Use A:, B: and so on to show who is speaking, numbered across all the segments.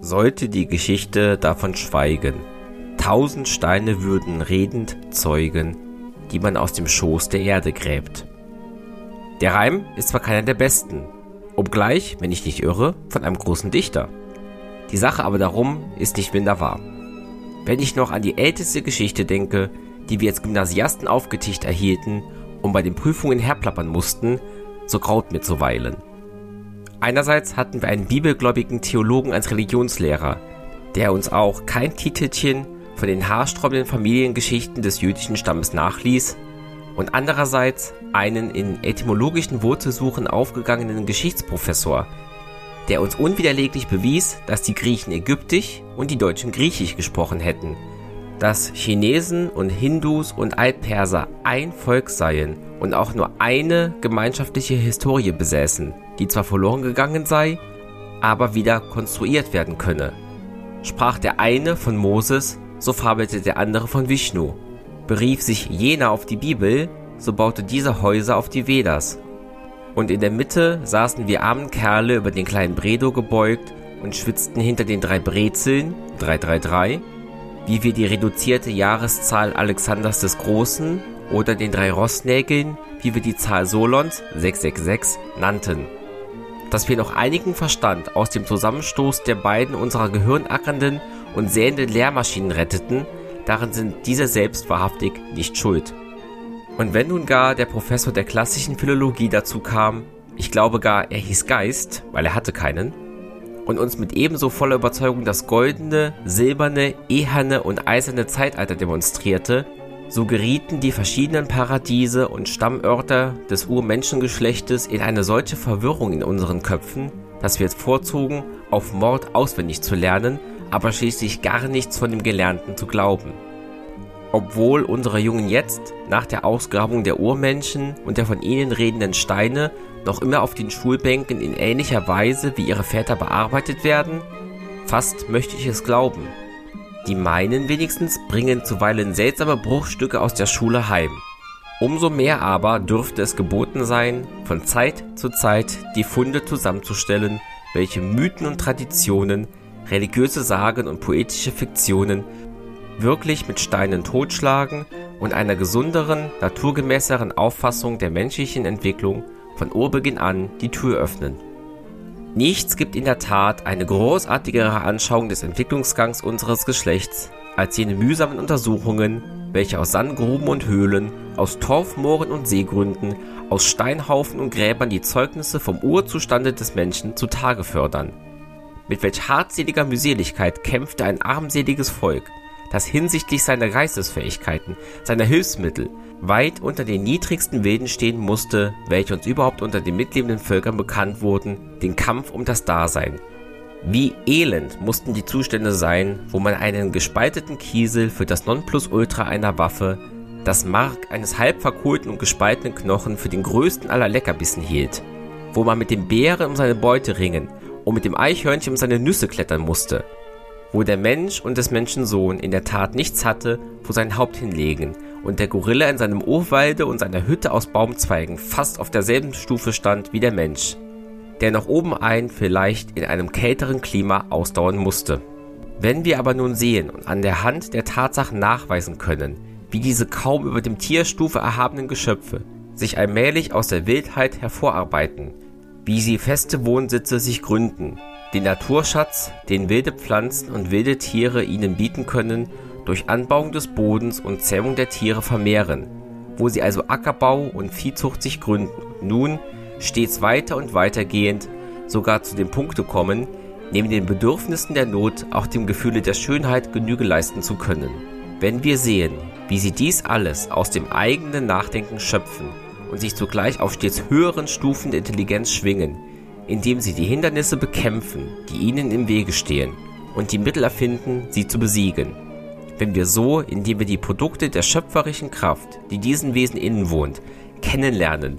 A: sollte die Geschichte davon schweigen. Tausend Steine würden redend zeugen, die man aus dem Schoß der Erde gräbt. Der Reim ist zwar keiner der besten, obgleich, wenn ich nicht irre, von einem großen Dichter. Die Sache aber darum ist nicht minder wahr. Wenn ich noch an die älteste Geschichte denke, die wir als Gymnasiasten aufgetischt erhielten und bei den Prüfungen herplappern mussten, so graut mir zuweilen. Einerseits hatten wir einen bibelgläubigen Theologen als Religionslehrer, der uns auch kein Titelchen von den haarsträubenden Familiengeschichten des jüdischen Stammes nachließ, und andererseits einen in etymologischen Wurzelsuchen aufgegangenen Geschichtsprofessor, der uns unwiderleglich bewies, dass die Griechen Ägyptisch und die Deutschen Griechisch gesprochen hätten, dass Chinesen und Hindus und Altperser ein Volk seien und auch nur eine gemeinschaftliche Historie besäßen, die zwar verloren gegangen sei, aber wieder konstruiert werden könne. Sprach der eine von Moses, so fabelte der andere von Vishnu. Berief sich jener auf die Bibel, so baute dieser Häuser auf die Vedas. Und in der Mitte saßen wir armen Kerle über den kleinen Bredo gebeugt und schwitzten hinter den drei Brezeln, 333, wie wir die reduzierte Jahreszahl Alexanders des Großen oder den drei Rossnägeln, wie wir die Zahl Solons, 666, nannten dass wir noch einigen Verstand aus dem Zusammenstoß der beiden unserer gehirnackernden und sähenden Lehrmaschinen retteten, darin sind diese selbst wahrhaftig nicht schuld. Und wenn nun gar der Professor der klassischen Philologie dazu kam, ich glaube gar, er hieß Geist, weil er hatte keinen, und uns mit ebenso voller Überzeugung das goldene, silberne, eherne und eiserne Zeitalter demonstrierte, so gerieten die verschiedenen Paradiese und Stammörter des Urmenschengeschlechtes in eine solche Verwirrung in unseren Köpfen, dass wir es vorzogen, auf Mord auswendig zu lernen, aber schließlich gar nichts von dem Gelernten zu glauben. Obwohl unsere Jungen jetzt, nach der Ausgrabung der Urmenschen und der von ihnen redenden Steine, noch immer auf den Schulbänken in ähnlicher Weise wie ihre Väter bearbeitet werden? Fast möchte ich es glauben. Die meinen wenigstens bringen zuweilen seltsame Bruchstücke aus der Schule heim. Umso mehr aber dürfte es geboten sein, von Zeit zu Zeit die Funde zusammenzustellen, welche Mythen und Traditionen, religiöse Sagen und poetische Fiktionen wirklich mit Steinen totschlagen und einer gesunderen, naturgemäßeren Auffassung der menschlichen Entwicklung von Urbeginn an die Tür öffnen. Nichts gibt in der Tat eine großartigere Anschauung des Entwicklungsgangs unseres Geschlechts als jene mühsamen Untersuchungen, welche aus Sandgruben und Höhlen, aus Torfmooren und Seegründen, aus Steinhaufen und Gräbern die Zeugnisse vom Urzustande des Menschen zutage fördern. Mit welch hartseliger Mühseligkeit kämpfte ein armseliges Volk, das hinsichtlich seiner Geistesfähigkeiten, seiner Hilfsmittel, weit unter den niedrigsten Wilden stehen musste, welche uns überhaupt unter den mitlebenden Völkern bekannt wurden, den Kampf um das Dasein. Wie elend mussten die Zustände sein, wo man einen gespalteten Kiesel für das Nonplusultra einer Waffe, das Mark eines halb verkohlten und gespaltenen Knochen für den größten aller Leckerbissen hielt, wo man mit dem Bären um seine Beute ringen und mit dem Eichhörnchen um seine Nüsse klettern musste, wo der Mensch und des Menschen Sohn in der Tat nichts hatte, wo sein Haupt hinlegen, und der Gorilla in seinem Urwalde und seiner Hütte aus Baumzweigen fast auf derselben Stufe stand wie der Mensch, der noch obenein vielleicht in einem kälteren Klima ausdauern musste. Wenn wir aber nun sehen und an der Hand der Tatsachen nachweisen können, wie diese kaum über dem Tierstufe erhabenen Geschöpfe sich allmählich aus der Wildheit hervorarbeiten, wie sie feste Wohnsitze sich gründen, den Naturschatz, den wilde Pflanzen und wilde Tiere ihnen bieten können durch Anbauung des Bodens und Zähmung der Tiere vermehren, wo sie also Ackerbau und Viehzucht sich gründen nun stets weiter und weitergehend sogar zu dem Punkte kommen, neben den Bedürfnissen der Not auch dem Gefühle der Schönheit Genüge leisten zu können. Wenn wir sehen, wie sie dies alles aus dem eigenen Nachdenken schöpfen und sich zugleich auf stets höheren Stufen der Intelligenz schwingen, indem sie die Hindernisse bekämpfen, die ihnen im Wege stehen, und die Mittel erfinden, sie zu besiegen, wenn wir so, indem wir die Produkte der schöpferischen Kraft, die diesen Wesen innen wohnt, kennenlernen,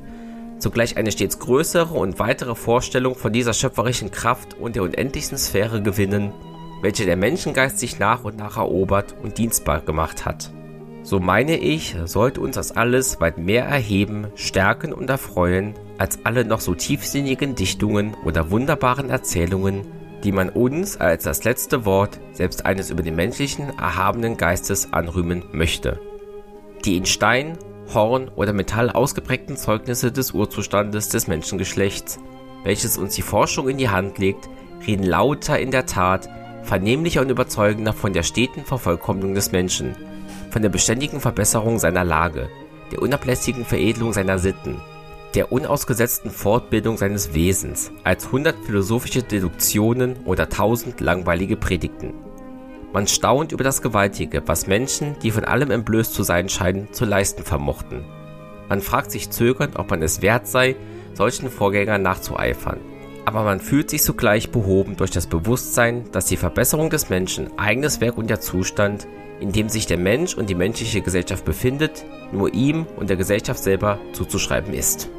A: zugleich eine stets größere und weitere Vorstellung von dieser schöpferischen Kraft und der unendlichen Sphäre gewinnen, welche der Menschengeist sich nach und nach erobert und dienstbar gemacht hat. So meine ich, sollte uns das alles weit mehr erheben, stärken und erfreuen, als alle noch so tiefsinnigen Dichtungen oder wunderbaren Erzählungen, die man uns als das letzte Wort selbst eines über den menschlichen erhabenen Geistes anrühmen möchte. Die in Stein, Horn oder Metall ausgeprägten Zeugnisse des Urzustandes des Menschengeschlechts, welches uns die Forschung in die Hand legt, reden lauter in der Tat, vernehmlicher und überzeugender von der steten Vervollkommnung des Menschen, von der beständigen Verbesserung seiner Lage, der unablässigen Veredelung seiner Sitten, der unausgesetzten Fortbildung seines Wesens, als hundert philosophische Deduktionen oder tausend langweilige Predigten. Man staunt über das Gewaltige, was Menschen, die von allem entblößt zu sein scheinen, zu leisten vermochten. Man fragt sich zögernd, ob man es wert sei, solchen Vorgängern nachzueifern. Aber man fühlt sich sogleich behoben durch das Bewusstsein, dass die Verbesserung des Menschen eigenes Werk und der Zustand, in dem sich der Mensch und die menschliche Gesellschaft befindet, nur ihm und der Gesellschaft selber zuzuschreiben ist.